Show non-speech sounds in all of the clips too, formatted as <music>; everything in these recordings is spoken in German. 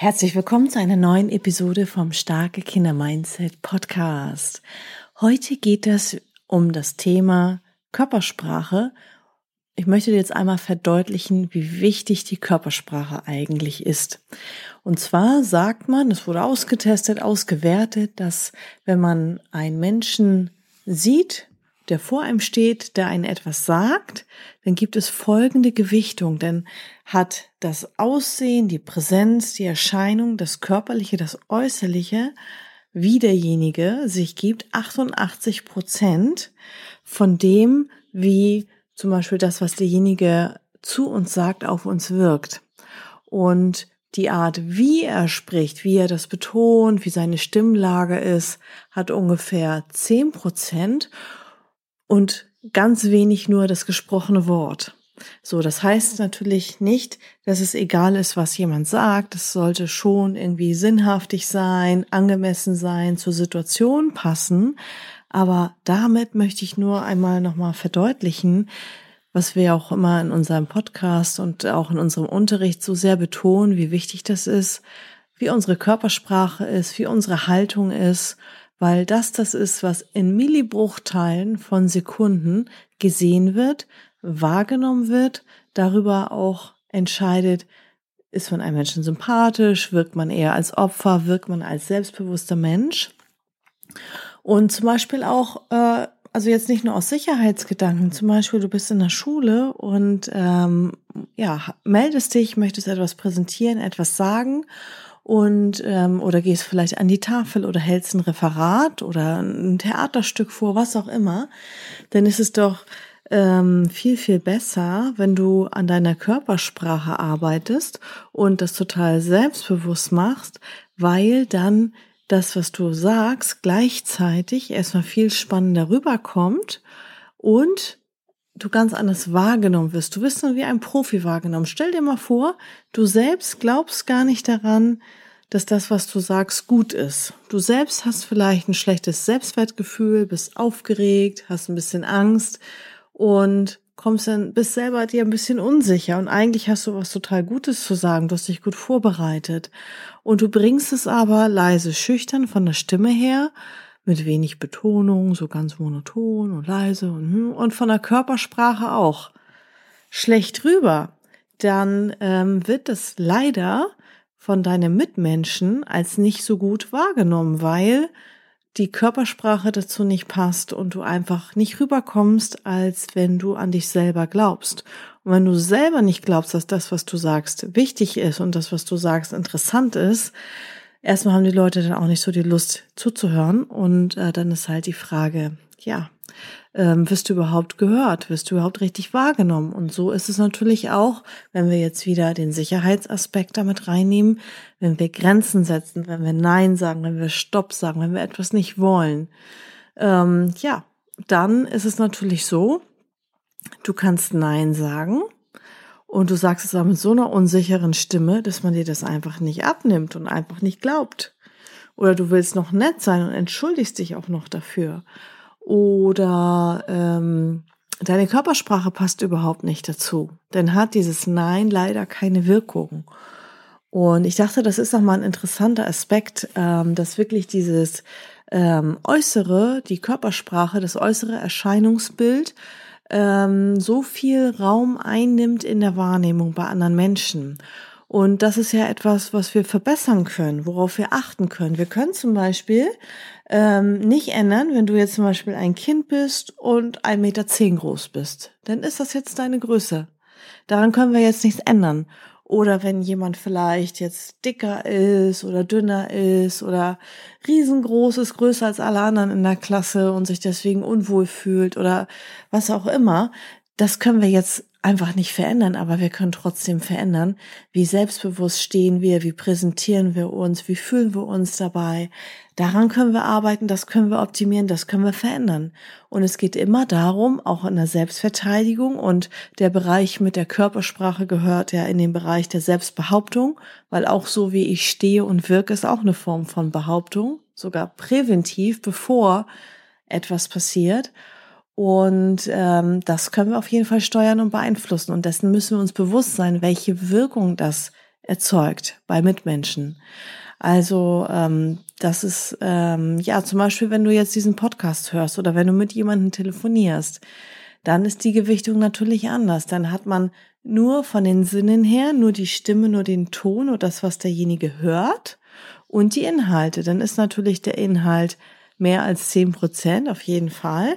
Herzlich willkommen zu einer neuen Episode vom Starke Kinder Mindset Podcast. Heute geht es um das Thema Körpersprache. Ich möchte dir jetzt einmal verdeutlichen, wie wichtig die Körpersprache eigentlich ist. Und zwar sagt man, es wurde ausgetestet, ausgewertet, dass wenn man einen Menschen sieht, der vor einem steht, der einen etwas sagt, dann gibt es folgende Gewichtung, denn hat das Aussehen, die Präsenz, die Erscheinung, das Körperliche, das Äußerliche, wie derjenige sich gibt, 88 Prozent von dem, wie zum Beispiel das, was derjenige zu uns sagt, auf uns wirkt. Und die Art, wie er spricht, wie er das betont, wie seine Stimmlage ist, hat ungefähr 10 Prozent und ganz wenig nur das gesprochene Wort. So, das heißt natürlich nicht, dass es egal ist, was jemand sagt. Es sollte schon irgendwie sinnhaftig sein, angemessen sein, zur Situation passen. Aber damit möchte ich nur einmal nochmal verdeutlichen, was wir auch immer in unserem Podcast und auch in unserem Unterricht so sehr betonen, wie wichtig das ist, wie unsere Körpersprache ist, wie unsere Haltung ist weil das das ist, was in Millibruchteilen von Sekunden gesehen wird, wahrgenommen wird, darüber auch entscheidet, ist man einem Menschen sympathisch, wirkt man eher als Opfer, wirkt man als selbstbewusster Mensch. Und zum Beispiel auch, äh, also jetzt nicht nur aus Sicherheitsgedanken, zum Beispiel du bist in der Schule und ähm, ja, meldest dich, möchtest etwas präsentieren, etwas sagen und ähm, oder gehst vielleicht an die Tafel oder hältst ein Referat oder ein Theaterstück vor, was auch immer, dann ist es doch ähm, viel, viel besser, wenn du an deiner Körpersprache arbeitest und das total selbstbewusst machst, weil dann das, was du sagst, gleichzeitig erstmal viel spannender rüberkommt und du ganz anders wahrgenommen wirst. Du wirst dann wie ein Profi wahrgenommen. Stell dir mal vor, du selbst glaubst gar nicht daran, dass das, was du sagst, gut ist. Du selbst hast vielleicht ein schlechtes Selbstwertgefühl, bist aufgeregt, hast ein bisschen Angst und kommst dann, bist selber dir ein bisschen unsicher und eigentlich hast du was total Gutes zu sagen, du hast dich gut vorbereitet und du bringst es aber leise, schüchtern von der Stimme her, mit wenig Betonung, so ganz monoton und leise und, hm, und von der Körpersprache auch schlecht rüber, dann ähm, wird es leider von deinem Mitmenschen als nicht so gut wahrgenommen, weil die Körpersprache dazu nicht passt und du einfach nicht rüberkommst, als wenn du an dich selber glaubst. Und wenn du selber nicht glaubst, dass das, was du sagst, wichtig ist und das, was du sagst, interessant ist, erstmal haben die Leute dann auch nicht so die Lust zuzuhören und äh, dann ist halt die Frage, ja, ähm, wirst du überhaupt gehört, wirst du überhaupt richtig wahrgenommen. Und so ist es natürlich auch, wenn wir jetzt wieder den Sicherheitsaspekt damit reinnehmen, wenn wir Grenzen setzen, wenn wir Nein sagen, wenn wir Stopp sagen, wenn wir etwas nicht wollen. Ähm, ja, dann ist es natürlich so, du kannst Nein sagen und du sagst es aber mit so einer unsicheren Stimme, dass man dir das einfach nicht abnimmt und einfach nicht glaubt. Oder du willst noch nett sein und entschuldigst dich auch noch dafür oder ähm, deine Körpersprache passt überhaupt nicht dazu. Dann hat dieses Nein leider keine Wirkung. Und ich dachte, das ist nochmal ein interessanter Aspekt, ähm, dass wirklich dieses ähm, Äußere, die Körpersprache, das äußere Erscheinungsbild ähm, so viel Raum einnimmt in der Wahrnehmung bei anderen Menschen. Und das ist ja etwas, was wir verbessern können, worauf wir achten können. Wir können zum Beispiel ähm, nicht ändern, wenn du jetzt zum Beispiel ein Kind bist und 1,10 Meter groß bist. Dann ist das jetzt deine Größe. Daran können wir jetzt nichts ändern. Oder wenn jemand vielleicht jetzt dicker ist oder dünner ist oder riesengroß ist, größer als alle anderen in der Klasse und sich deswegen unwohl fühlt oder was auch immer, das können wir jetzt einfach nicht verändern, aber wir können trotzdem verändern. Wie selbstbewusst stehen wir, wie präsentieren wir uns, wie fühlen wir uns dabei. Daran können wir arbeiten, das können wir optimieren, das können wir verändern. Und es geht immer darum, auch in der Selbstverteidigung und der Bereich mit der Körpersprache gehört ja in den Bereich der Selbstbehauptung, weil auch so wie ich stehe und wirke ist auch eine Form von Behauptung, sogar präventiv, bevor etwas passiert. Und ähm, das können wir auf jeden Fall steuern und beeinflussen. Und dessen müssen wir uns bewusst sein, welche Wirkung das erzeugt bei Mitmenschen. Also ähm, das ist ähm, ja zum Beispiel, wenn du jetzt diesen Podcast hörst oder wenn du mit jemandem telefonierst, dann ist die Gewichtung natürlich anders. Dann hat man nur von den Sinnen her, nur die Stimme, nur den Ton oder das, was derjenige hört und die Inhalte. Dann ist natürlich der Inhalt mehr als zehn Prozent auf jeden Fall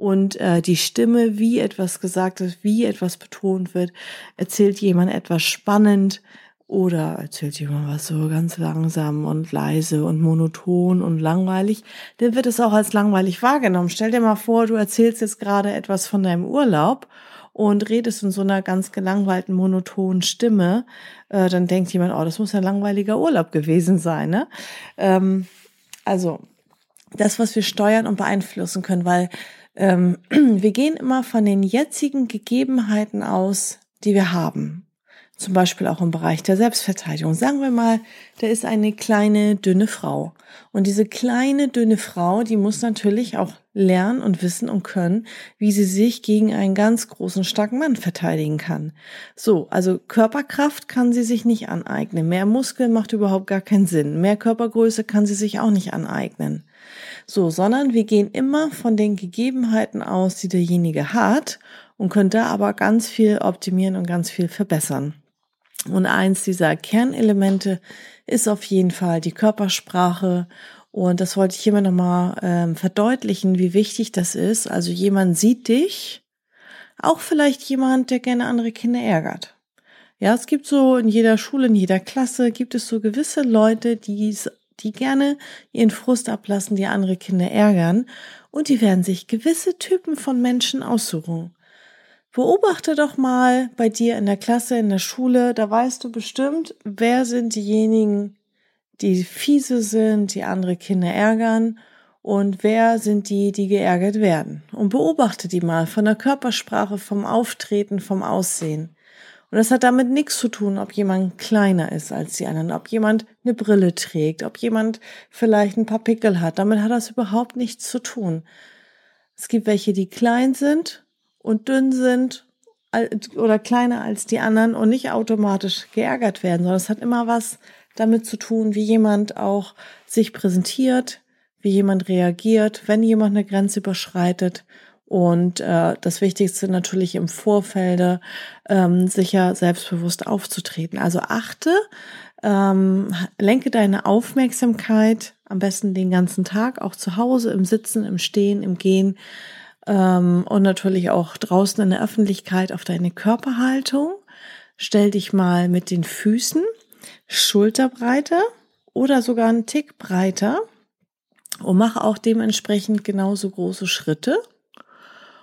und äh, die Stimme, wie etwas gesagt ist, wie etwas betont wird, erzählt jemand etwas spannend oder erzählt jemand was so ganz langsam und leise und monoton und langweilig, dann wird es auch als langweilig wahrgenommen. Stell dir mal vor, du erzählst jetzt gerade etwas von deinem Urlaub und redest in so einer ganz gelangweilten, monotonen Stimme, äh, dann denkt jemand, oh, das muss ein langweiliger Urlaub gewesen sein. Ne? Ähm, also das, was wir steuern und beeinflussen können, weil ähm, <clears throat> wir gehen immer von den jetzigen Gegebenheiten aus, die wir haben. Zum Beispiel auch im Bereich der Selbstverteidigung. Sagen wir mal, da ist eine kleine, dünne Frau. Und diese kleine, dünne Frau, die muss natürlich auch lernen und wissen und können, wie sie sich gegen einen ganz großen, starken Mann verteidigen kann. So, also Körperkraft kann sie sich nicht aneignen. Mehr Muskeln macht überhaupt gar keinen Sinn. Mehr Körpergröße kann sie sich auch nicht aneignen. So, sondern wir gehen immer von den Gegebenheiten aus, die derjenige hat und können da aber ganz viel optimieren und ganz viel verbessern. Und eins dieser Kernelemente ist auf jeden Fall die Körpersprache. Und das wollte ich hiermit nochmal ähm, verdeutlichen, wie wichtig das ist. Also jemand sieht dich, auch vielleicht jemand, der gerne andere Kinder ärgert. Ja, es gibt so in jeder Schule, in jeder Klasse gibt es so gewisse Leute, die es die gerne ihren Frust ablassen, die andere Kinder ärgern, und die werden sich gewisse Typen von Menschen aussuchen. Beobachte doch mal bei dir in der Klasse, in der Schule, da weißt du bestimmt, wer sind diejenigen, die fiese sind, die andere Kinder ärgern und wer sind die, die geärgert werden. Und beobachte die mal von der Körpersprache, vom Auftreten, vom Aussehen. Und das hat damit nichts zu tun, ob jemand kleiner ist als die anderen, ob jemand eine Brille trägt, ob jemand vielleicht ein paar Pickel hat. Damit hat das überhaupt nichts zu tun. Es gibt welche, die klein sind und dünn sind oder kleiner als die anderen und nicht automatisch geärgert werden, sondern es hat immer was damit zu tun, wie jemand auch sich präsentiert, wie jemand reagiert, wenn jemand eine Grenze überschreitet und äh, das Wichtigste natürlich im Vorfelde ähm, sicher selbstbewusst aufzutreten. Also achte, ähm, lenke deine Aufmerksamkeit am besten den ganzen Tag, auch zu Hause, im Sitzen, im Stehen, im Gehen ähm, und natürlich auch draußen in der Öffentlichkeit auf deine Körperhaltung. Stell dich mal mit den Füßen Schulterbreite oder sogar einen Tick breiter und mach auch dementsprechend genauso große Schritte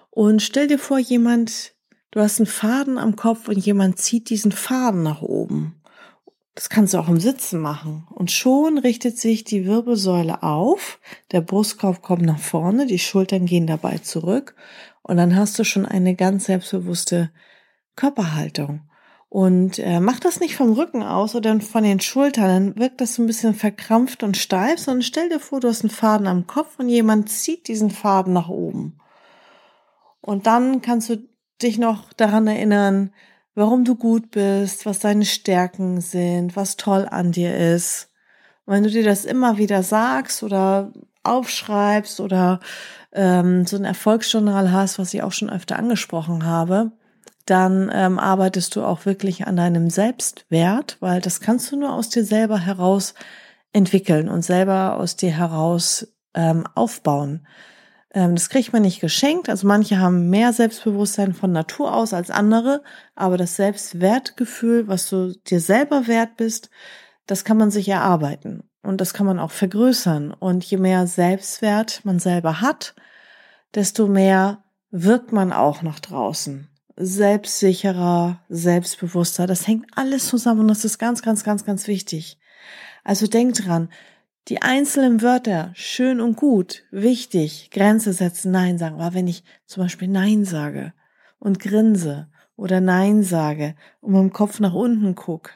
und stell dir vor, jemand, du hast einen Faden am Kopf und jemand zieht diesen Faden nach oben. Das kannst du auch im Sitzen machen. Und schon richtet sich die Wirbelsäule auf, der Brustkorb kommt nach vorne, die Schultern gehen dabei zurück und dann hast du schon eine ganz selbstbewusste Körperhaltung. Und äh, mach das nicht vom Rücken aus oder von den Schultern, dann wirkt das so ein bisschen verkrampft und steif, sondern stell dir vor, du hast einen Faden am Kopf und jemand zieht diesen Faden nach oben. Und dann kannst du dich noch daran erinnern, warum du gut bist, was deine Stärken sind, was toll an dir ist. Und wenn du dir das immer wieder sagst oder aufschreibst oder ähm, so ein Erfolgsjournal hast, was ich auch schon öfter angesprochen habe, dann ähm, arbeitest du auch wirklich an deinem Selbstwert, weil das kannst du nur aus dir selber heraus entwickeln und selber aus dir heraus ähm, aufbauen. Ähm, das kriegt man nicht geschenkt. Also manche haben mehr Selbstbewusstsein von Natur aus als andere, aber das Selbstwertgefühl, was du dir selber wert bist, das kann man sich erarbeiten und das kann man auch vergrößern. Und je mehr Selbstwert man selber hat, desto mehr wirkt man auch nach draußen. selbstsicherer, selbstbewusster. Das hängt alles zusammen und das ist ganz, ganz, ganz, ganz wichtig. Also denk dran, die einzelnen Wörter, schön und gut, wichtig, Grenze setzen, Nein sagen. Aber wenn ich zum Beispiel Nein sage und grinse oder Nein sage und mit dem Kopf nach unten guck,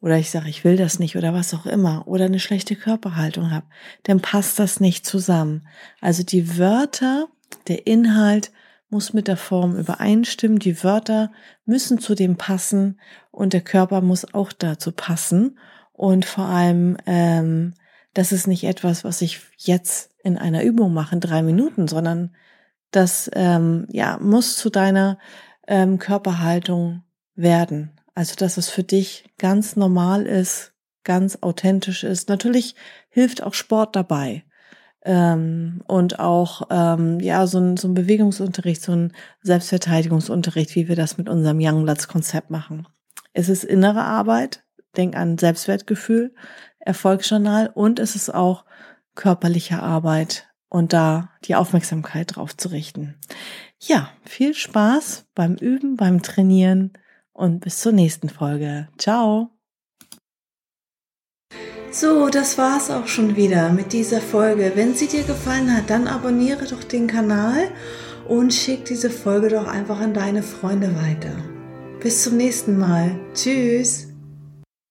oder ich sage, ich will das nicht oder was auch immer oder eine schlechte Körperhaltung habe, dann passt das nicht zusammen. Also die Wörter, der Inhalt muss mit der Form übereinstimmen, die Wörter müssen zu dem passen und der Körper muss auch dazu passen. Und vor allem, ähm, das ist nicht etwas, was ich jetzt in einer Übung mache, in drei Minuten, sondern das ähm, ja muss zu deiner ähm, Körperhaltung werden. Also, dass es für dich ganz normal ist, ganz authentisch ist. Natürlich hilft auch Sport dabei. Ähm, und auch ähm, ja so ein, so ein Bewegungsunterricht, so ein Selbstverteidigungsunterricht, wie wir das mit unserem Youngblatts-Konzept machen. Es ist innere Arbeit, denk an Selbstwertgefühl, Erfolgsjournal und es ist auch körperliche Arbeit und da die Aufmerksamkeit drauf zu richten. Ja, viel Spaß beim Üben, beim Trainieren und bis zur nächsten Folge. Ciao! So, das war's auch schon wieder mit dieser Folge. Wenn sie dir gefallen hat, dann abonniere doch den Kanal und schick diese Folge doch einfach an deine Freunde weiter. Bis zum nächsten Mal. Tschüss!